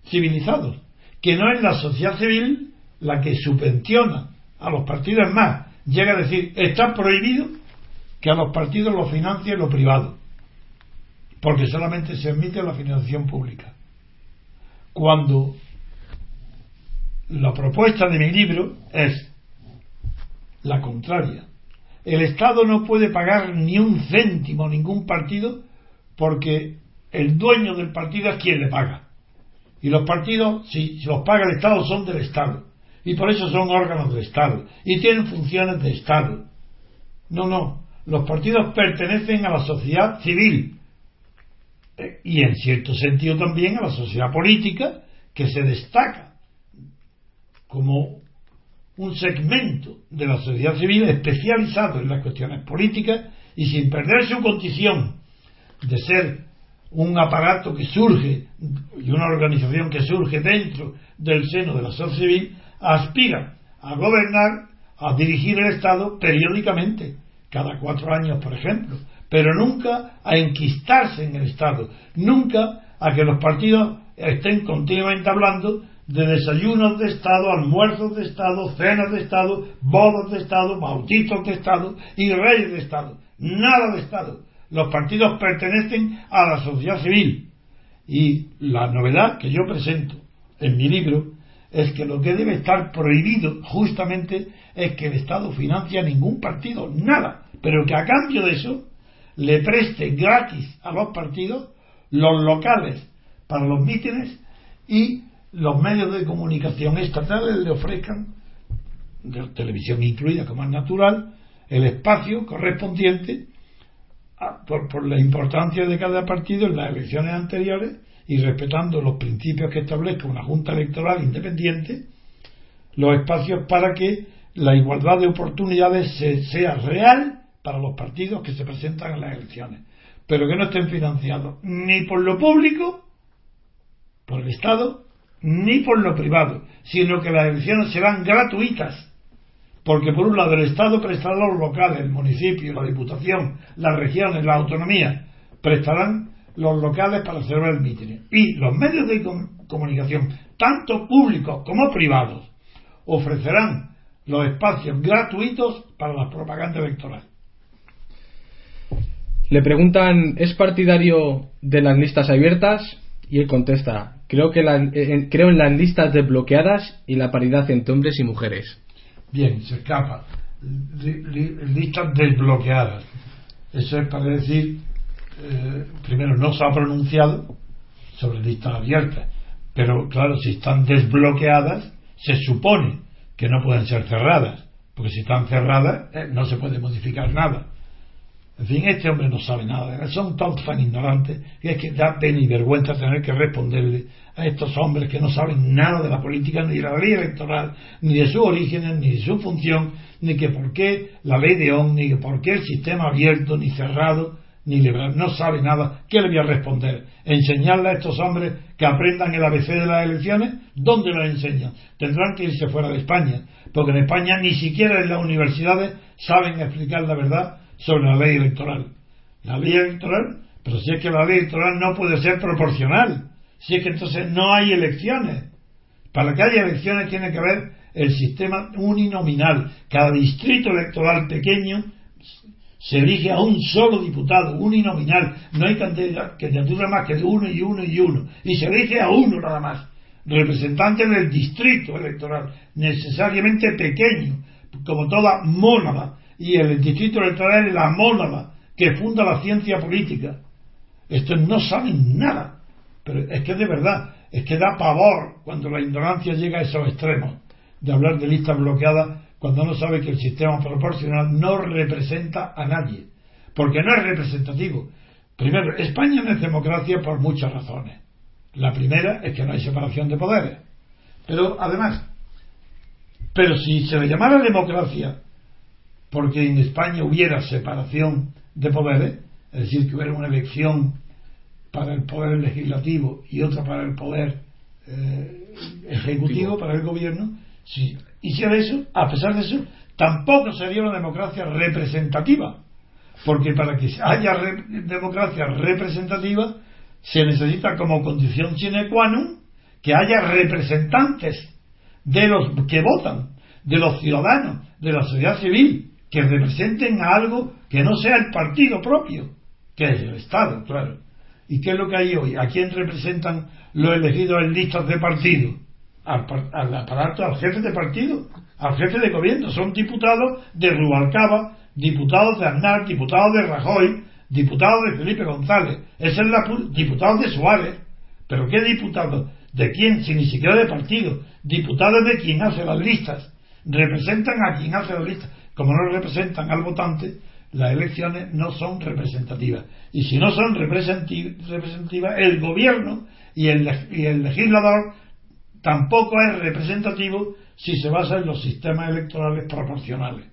S2: civilizados, que no es la sociedad civil la que subvenciona a los partidos más. Llega a decir, está prohibido que a los partidos los financie lo privado, porque solamente se admite la financiación pública. Cuando la propuesta de mi libro es la contraria. El Estado no puede pagar ni un céntimo a ningún partido porque el dueño del partido es quien le paga. Y los partidos, si, los paga el Estado, son del Estado. Y por eso son órganos del Estado. Y tienen funciones de Estado. No, no. Los partidos pertenecen a la sociedad civil. Eh, y en cierto sentido también a la sociedad política que se destaca como un segmento de la sociedad civil especializado en las cuestiones políticas y sin perder su condición de ser un aparato que surge y una organización que surge dentro del seno de la sociedad civil, aspira a gobernar, a dirigir el Estado periódicamente, cada cuatro años, por ejemplo, pero nunca a enquistarse en el Estado, nunca a que los partidos estén continuamente hablando de desayunos de Estado, almuerzos de Estado, cenas de Estado, bodas de Estado, bautizos de Estado y reyes de Estado. Nada de Estado. Los partidos pertenecen a la sociedad civil. Y la novedad que yo presento en mi libro es que lo que debe estar prohibido justamente es que el Estado financia ningún partido, nada, pero que a cambio de eso le preste gratis a los partidos los locales para los mítines y los medios de comunicación estatales le ofrezcan, de televisión incluida como es natural, el espacio correspondiente por, la importancia de cada partido en las elecciones anteriores y respetando los principios que establezca una Junta Electoral independiente, los espacios para que la igualdad de oportunidades sea real para los partidos que se presentan en las elecciones, pero que no estén financiados ni por lo público, por el Estado, ni por lo privado, sino que las elecciones serán gratuitas porque por un lado el Estado prestará los locales, el municipio, la Diputación, las regiones, la autonomía, prestarán los locales para celebrar el mitin. Y los medios de comunicación, tanto públicos como privados, ofrecerán los espacios gratuitos para la propaganda electoral.
S1: Le preguntan, ¿es partidario de las listas abiertas? Y él contesta, creo, que eh, creo en las listas desbloqueadas y la paridad entre hombres y mujeres.
S2: Bien, se escapa. Listas desbloqueadas. Eso es para decir, eh, primero, no se ha pronunciado sobre listas abiertas, pero claro, si están desbloqueadas, se supone que no pueden ser cerradas, porque si están cerradas eh, no se puede modificar nada. En fin, este hombre no sabe nada. Son todos tan ignorantes que es que da pena y vergüenza tener que responderle a estos hombres que no saben nada de la política, ni de la ley electoral, ni de sus orígenes, ni de su función, ni que por qué la ley de ON, ni que por qué el sistema abierto, ni cerrado, ni liberal. No sabe nada. ¿Qué le voy a responder? ¿Enseñarle a estos hombres que aprendan el ABC de las elecciones? ¿Dónde lo enseñan? Tendrán que irse fuera de España, porque en España ni siquiera en las universidades saben explicar la verdad sobre la ley electoral. La ley electoral, pero si es que la ley electoral no puede ser proporcional, si es que entonces no hay elecciones. Para que haya elecciones tiene que haber el sistema uninominal. Cada distrito electoral pequeño se elige a un solo diputado, uninominal. No hay candidatura más que de uno y uno y uno. Y se elige a uno nada más. Representante del distrito electoral, necesariamente pequeño, como toda mónada y el distrito electoral es la mónada que funda la ciencia política. Estos no saben nada, pero es que de verdad, es que da pavor cuando la ignorancia llega a esos extremos de hablar de listas bloqueadas cuando no sabe que el sistema proporcional no representa a nadie, porque no es representativo. Primero, España no es democracia por muchas razones. La primera es que no hay separación de poderes. Pero además, pero si se le llamara democracia porque en España hubiera separación de poderes, es decir, que hubiera una elección para el poder legislativo y otra para el poder eh, ejecutivo, para el gobierno, si hiciera eso, a pesar de eso, tampoco sería una democracia representativa, porque para que haya democracia representativa se necesita como condición sine qua non que haya representantes de los que votan, de los ciudadanos, de la sociedad civil, que representen a algo que no sea el partido propio, que es el Estado, claro. ¿Y qué es lo que hay hoy? ¿A quién representan los elegidos en listas de partido? Al, al aparato, al jefe de partido, al jefe de gobierno. Son diputados de Rubalcaba, diputados de Aznar, diputados de Rajoy, diputados de Felipe González. Ese es la diputados de Suárez. ¿Pero qué diputados? ¿De quién? Si ni siquiera de partido. Diputados de quien hace las listas. Representan a quien hace las listas como no representan al votante, las elecciones no son representativas. Y si no son representativas, el gobierno y el, legislador tampoco es representativo si se basa en los sistemas electorales proporcionales.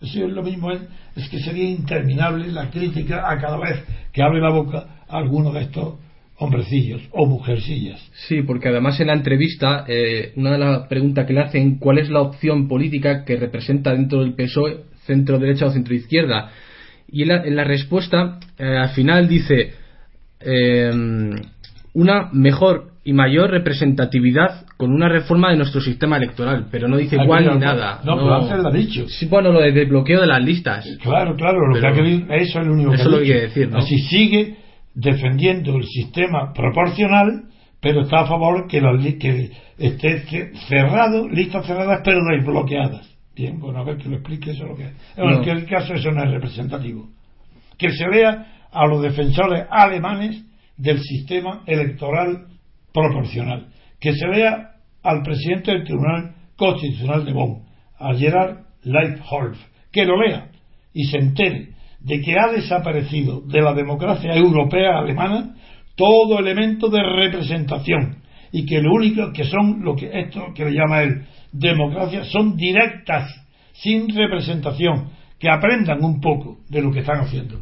S2: Eso es lo mismo, es, es que sería interminable la crítica a cada vez que abre la boca alguno de estos hombrecillos o mujercillas.
S1: Sí, porque además en la entrevista, eh, una de las preguntas que le hacen, ¿cuál es la opción política que representa dentro del PSOE, centro derecha o centro izquierda? Y en la, respuesta, eh, al final dice, eh, una mejor y mayor representatividad con una reforma de nuestro sistema electoral, pero no dice cuál ni nada.
S2: No, pero antes lo ha dicho.
S1: Sí, bueno, lo de desbloqueo de las listas.
S2: Claro, claro, lo que ha querido, eso es lo único
S1: eso
S2: que
S1: lo quiere decir, ¿no?
S2: Así sigue defendiendo el sistema proporcional, pero está a favor que, que esté cerrado, listas cerradas, pero desbloqueadas. Bien, bueno, a ver que lo explique eso lo que es. En cualquier caso, eso no es representativo. Que se vea a los defensores alemanes del sistema electoral proporcional. Que se vea al presidente del Tribunal Constitucional de Bonn, a Gerard Leitholf, que lo lea y se entere de que ha desaparecido de la democracia europea alemana todo elemento de representación y que lo único que son lo que esto que le llama él democracias son directas, sin representación, que aprendan un poco de lo que están haciendo.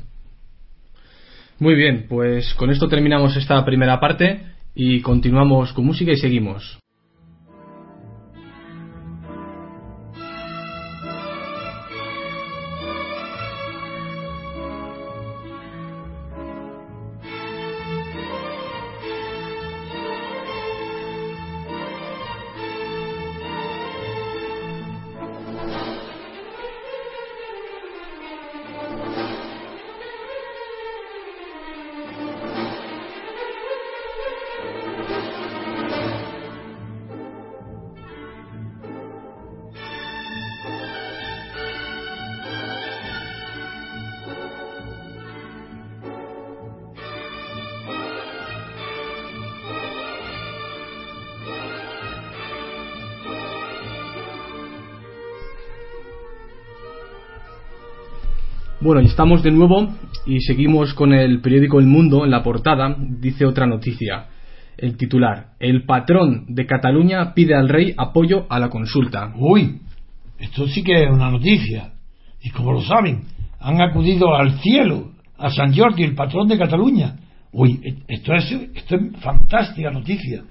S1: Muy bien, pues con esto terminamos esta primera parte y continuamos con música y seguimos. Bueno, y estamos de nuevo y seguimos con el periódico El Mundo. En la portada dice otra noticia. El titular. El patrón de Cataluña pide al rey apoyo a la consulta.
S2: Uy, esto sí que es una noticia. Y como lo saben, han acudido al cielo, a San Jordi, el patrón de Cataluña. Uy, esto es, esto es fantástica noticia.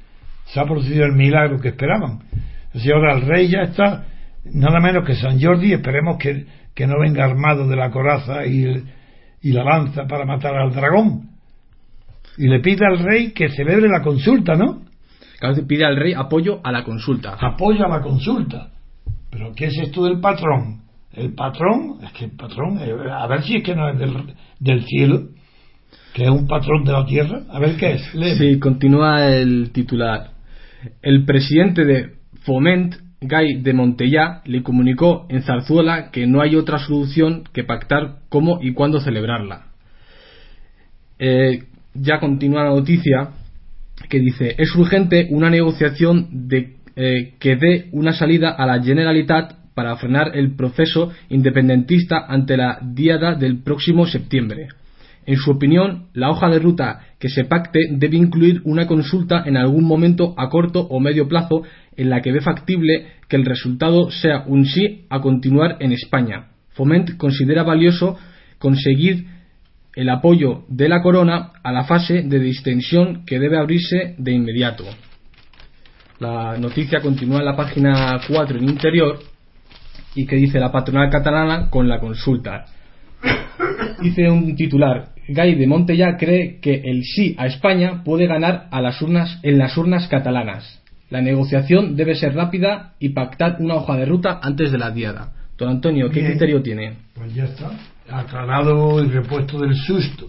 S2: Se ha producido el milagro que esperaban. Así ahora el rey ya está, nada menos que San Jordi, esperemos que que no venga armado de la coraza y, y la lanza para matar al dragón. Y le pide al rey que celebre la consulta, ¿no?
S1: Claro, pide al rey apoyo a la consulta.
S2: Apoyo a la consulta. Pero ¿qué es esto del patrón? El patrón, es que el patrón, eh, a ver si es que no es del, del cielo, que es un patrón de la tierra, a ver qué es.
S1: Sí, continúa el titular. El presidente de Foment Guy de Montellá le comunicó en Zarzuela que no hay otra solución que pactar cómo y cuándo celebrarla. Eh, ya continúa la noticia que dice es urgente una negociación de, eh, que dé una salida a la Generalitat para frenar el proceso independentista ante la diada del próximo septiembre. En su opinión, la hoja de ruta que se pacte debe incluir una consulta en algún momento a corto o medio plazo en la que ve factible que el resultado sea un sí a continuar en España. Foment considera valioso conseguir el apoyo de la corona a la fase de distensión que debe abrirse de inmediato. La noticia continúa en la página 4 en interior y que dice la patronal catalana con la consulta. Dice un titular, Gay de Montellá cree que el sí a España puede ganar a las urnas, en las urnas catalanas. La negociación debe ser rápida y pactar una hoja de ruta antes de la diada. Don Antonio, ¿qué criterio tiene?
S2: Pues ya está, aclarado y repuesto del susto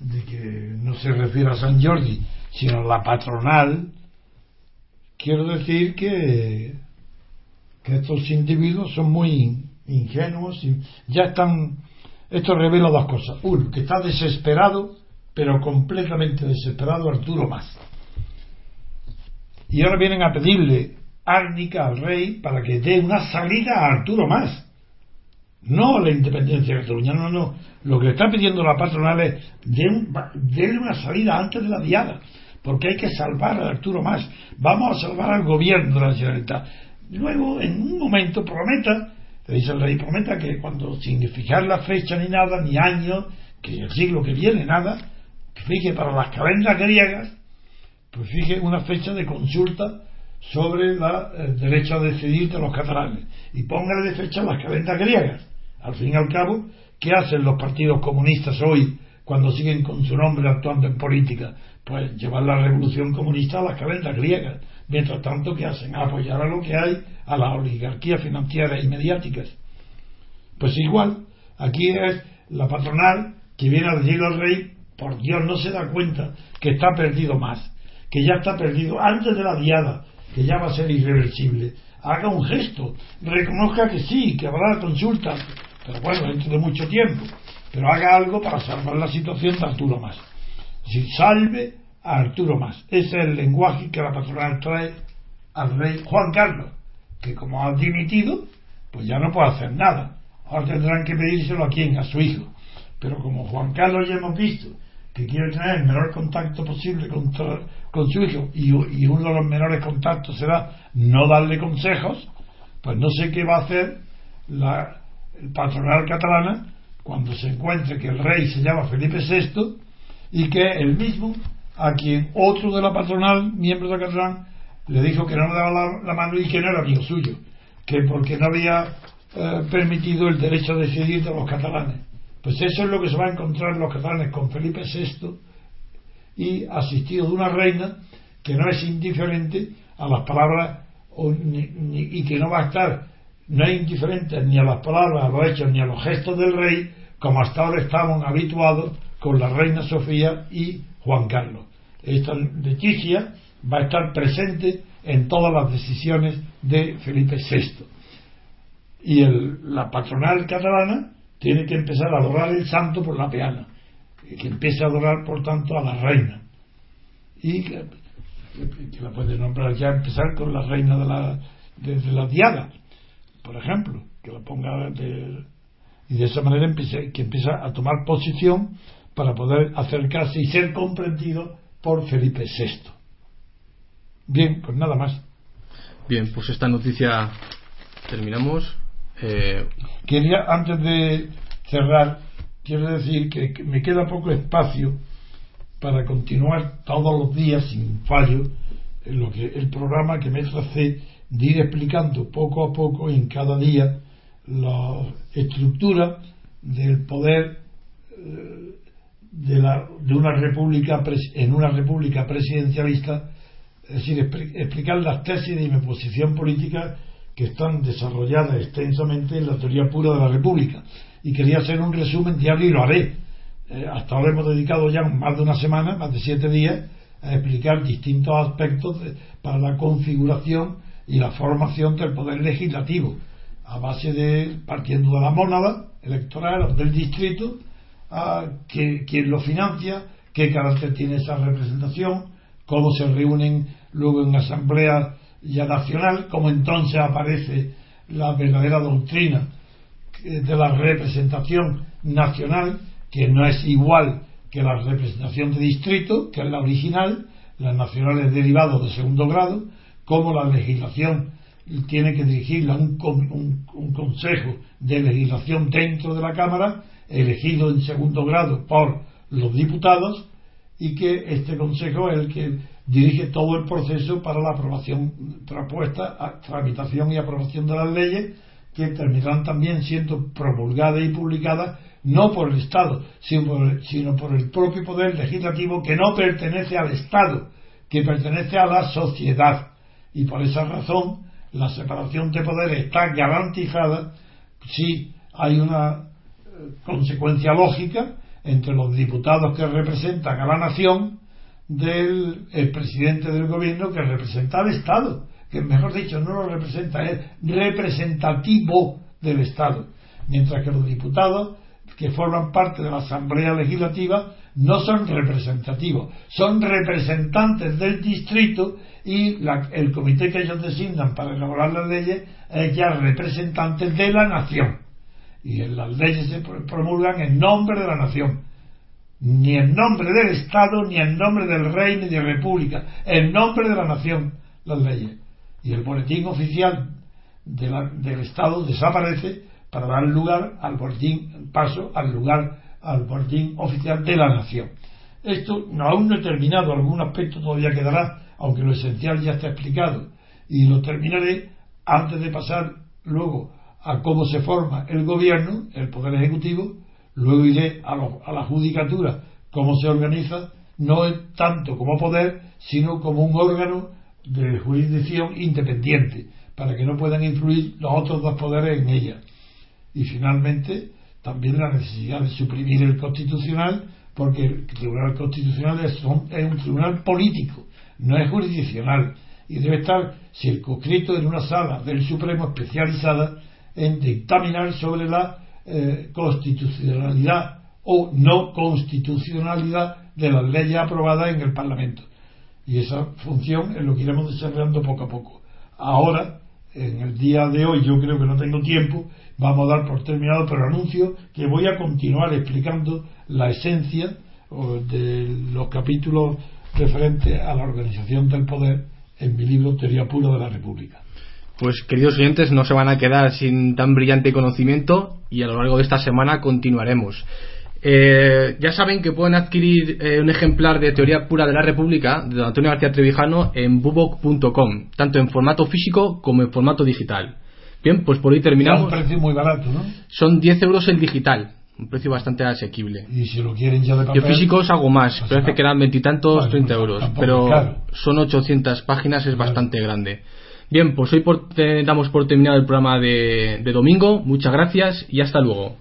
S2: de que no se refiere a San Jordi, sino a la patronal. Quiero decir que, que estos individuos son muy ingenuos y ya están esto revela dos cosas. Uno, que está desesperado, pero completamente desesperado Arturo Más. Y ahora vienen a pedirle árnica al rey para que dé una salida a Arturo Más. No la independencia de Cataluña, no, no. Lo que le está pidiendo la patronal es déle una salida antes de la diada, porque hay que salvar a Arturo Más. Vamos a salvar al gobierno de la Generalitat. Luego, en un momento, prometa dice el rey, prometa que cuando, sin fijar la fecha ni nada, ni año, que el siglo que viene, nada, que fije para las calendas griegas, pues fije una fecha de consulta sobre el derecho a decidir de los catalanes y póngale de fecha las calendas griegas. Al fin y al cabo, ¿qué hacen los partidos comunistas hoy cuando siguen con su nombre actuando en política? Pues llevar la revolución comunista a las calendas griegas. Mientras tanto, ¿qué hacen? Apoyar a lo que hay, a la oligarquía financiera y mediáticas. Pues igual, aquí es la patronal que viene a decirle al rey, por Dios, no se da cuenta que está perdido más, que ya está perdido antes de la diada, que ya va a ser irreversible. Haga un gesto, reconozca que sí, que habrá consulta, pero bueno, dentro de mucho tiempo, pero haga algo para salvar la situación de Arturo Más. Si salve a Arturo Más. Ese es el lenguaje que la patronal trae al rey Juan Carlos, que como ha dimitido, pues ya no puede hacer nada. Ahora tendrán que pedírselo a quién, a su hijo. Pero como Juan Carlos ya hemos visto que quiere tener el menor contacto posible con, con su hijo y, uno de los menores contactos será no darle consejos, pues no sé qué va a hacer la patronal catalana cuando se encuentre que el rey se llama Felipe VI y que el mismo a quien otro de la patronal, miembro de la le dijo que no le daba la, mano y que no era amigo suyo, que porque no había eh, permitido el derecho a decidir de los catalanes. Pues eso es lo que se va a encontrar los catalanes con Felipe VI y asistido de una reina que no es indiferente a las palabras y que no va a estar, no es indiferente ni a las palabras, a los hechos, ni a los gestos del rey, como hasta ahora estaban habituados con la reina Sofía y Juan Carlos. Esta Leticia va a estar presente en todas las decisiones de Felipe VI. Y la patronal catalana tiene que empezar a adorar el santo por la peana, que empiece a adorar, por tanto, a la reina. Y que, la puede nombrar ya, empezar con la reina de la, de, la diada, por ejemplo, que la ponga y de esa manera empiece, que empieza a tomar posición para poder acercarse y ser comprendido por Felipe VI. Bien, pues nada más.
S1: Bien, pues esta noticia terminamos.
S2: Eh, Quería, antes de cerrar, quiero decir que, me queda poco espacio para continuar todos los días sin fallo en lo que el programa que me hace de ir explicando poco a poco en cada día la estructura del poder eh, de, la, de una república en una república presidencialista es decir explicar las tesis de mi posición política que están desarrolladas extensamente en la teoría pura de la República. Y quería hacer un resumen diario y lo haré. Eh, hasta ahora hemos dedicado ya más de una semana, más de siete días, a explicar distintos aspectos para la configuración y la formación del poder legislativo, a base de, partiendo de la mónada electoral del distrito, a que, quién lo financia, qué carácter tiene esa representación, cómo se reúnen luego en asamblea ya nacional, como entonces aparece la verdadera doctrina de la representación nacional, que no es igual que la representación de distrito, que es la original, la nacional es derivado de segundo grado, como la legislación tiene que dirigirla un, un consejo de legislación dentro de la Cámara, elegido en segundo grado por los diputados, y que este consejo es el que dirige todo el proceso para la aprobación propuesta, tramitación y aprobación de las leyes que terminarán también siendo promulgadas y publicadas no por el Estado, sino por, el, propio poder legislativo que no pertenece al Estado, que pertenece a la sociedad. Y por esa razón la separación de poderes está garantizada si hay una consecuencia lógica entre los diputados que representan a la nación del presidente del gobierno que representa al Estado, que mejor dicho no lo representa, es representativo del Estado, mientras que los diputados que forman parte de la Asamblea Legislativa no son representativos, son representantes del distrito y el comité que ellos designan para elaborar las leyes es ya representantes de la nación. Y las leyes se promulgan en nombre de la nación ni en nombre del Estado, ni en nombre del rey, ni de la República, en nombre de la nación, las leyes. Y el boletín oficial del Estado desaparece para dar lugar al boletín, paso al lugar, al boletín oficial de la nación. Esto aún no he terminado, algún aspecto todavía quedará, aunque lo esencial ya está explicado. Y lo terminaré antes de pasar luego a cómo se forma el gobierno, el poder ejecutivo, Luego iré a, la judicatura, cómo se organiza, no tanto como poder, sino como un órgano de jurisdicción independiente, para que no puedan influir los otros dos poderes en ella. Y finalmente, también la necesidad de suprimir el constitucional, porque el Tribunal Constitucional es un, es un tribunal político, no es jurisdiccional, y debe estar circunscrito en una sala del Supremo especializada en dictaminar sobre la eh, constitucionalidad o no constitucionalidad de las leyes aprobadas en el Parlamento. Y esa función es lo que iremos desarrollando poco a poco. Ahora, en el día de hoy, yo creo que no tengo tiempo, vamos a dar por terminado, pero anuncio que voy a continuar explicando la esencia de los capítulos referentes a la organización del poder en mi libro Teoría Pura de la República.
S1: Pues queridos oyentes, no se van a quedar sin tan brillante conocimiento y a lo largo de esta semana continuaremos. Eh, ya saben que pueden adquirir eh, un ejemplar de Teoría Pura de la República de Antonio García Trevijano en bubok.com, tanto en formato físico como en formato digital. Bien, pues por hoy terminamos.
S2: un precio muy barato, ¿no?
S1: Son 10 euros el digital, un precio bastante asequible.
S2: Y si lo quieren ya de papel.
S1: Yo físicos hago más, pues parece que eran veintitantos, 30 pues euros, pero son 800 páginas, es bastante grande. Bien, pues hoy damos por terminado el programa de, domingo. Muchas gracias y hasta luego.